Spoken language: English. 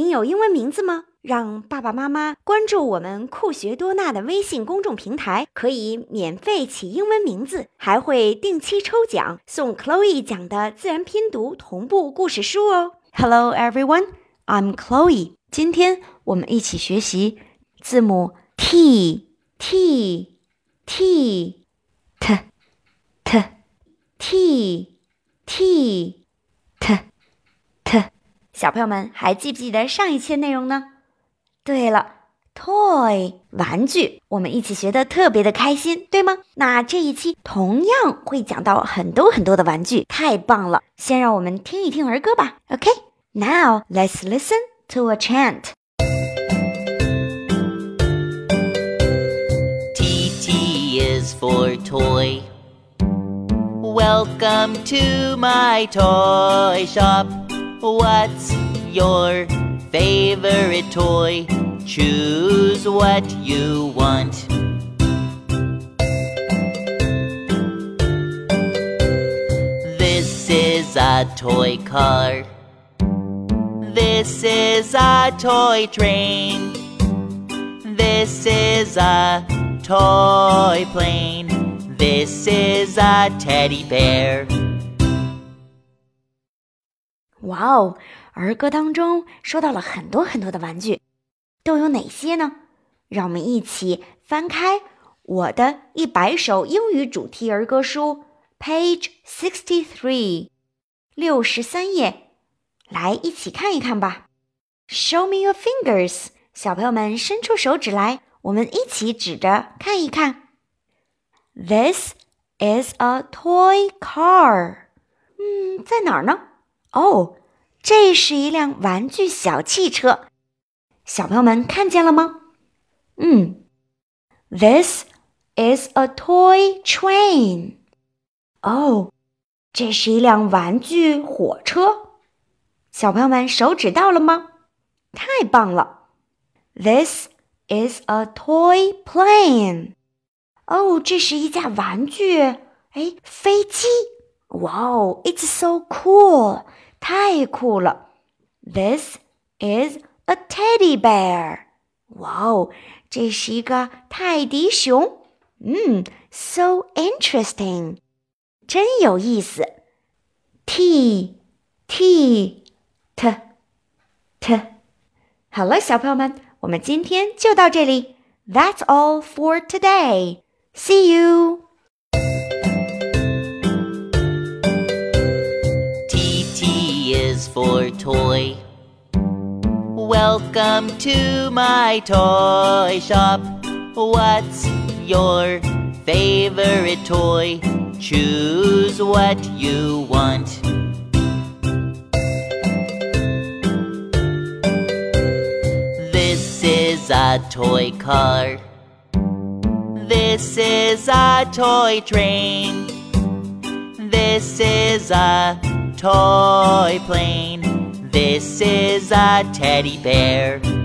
你有英文名字吗？让爸爸妈妈关注我们酷学多纳的微信公众平台可以免费起英文名字还会定期抽奖送 chloe 讲的自然拼读同步故事书哦。Hello everyone. I'm chloe. 今天我们一起学习字母 ttttttt 小朋友们还记不记得上一期内容呢？对了，toy 玩具，我们一起学的特别的开心，对吗？那这一期同样会讲到很多很多的玩具，太棒了！先让我们听一听儿歌吧。OK，now let's listen to a chant. T T is for toy. Welcome to my toy shop. What's your favorite toy? Choose what you want. This is a toy car. This is a toy train. This is a toy plane. This is a teddy bear. 哇哦，儿歌当中说到了很多很多的玩具，都有哪些呢？让我们一起翻开我的一百首英语主题儿歌书，page sixty three，六十三页，来一起看一看吧。Show me your fingers，小朋友们伸出手指来，我们一起指着看一看。This is a toy car。嗯，在哪儿呢？哦，这是一辆玩具小汽车，小朋友们看见了吗？嗯，This is a toy train。哦，这是一辆玩具火车，小朋友们手指到了吗？太棒了！This is a toy plane。哦，这是一架玩具，哎，飞机。哇哦，It's so cool！太酷了！This is a teddy bear。哇哦，这是一个泰迪熊。嗯，so interesting，真有意思。T T T T。好了，小朋友们，我们今天就到这里。That's all for today. See you. Is for toy. Welcome to my toy shop. What's your favorite toy? Choose what you want. This is a toy car. This is a toy train. This is a toy plane. This is a teddy bear.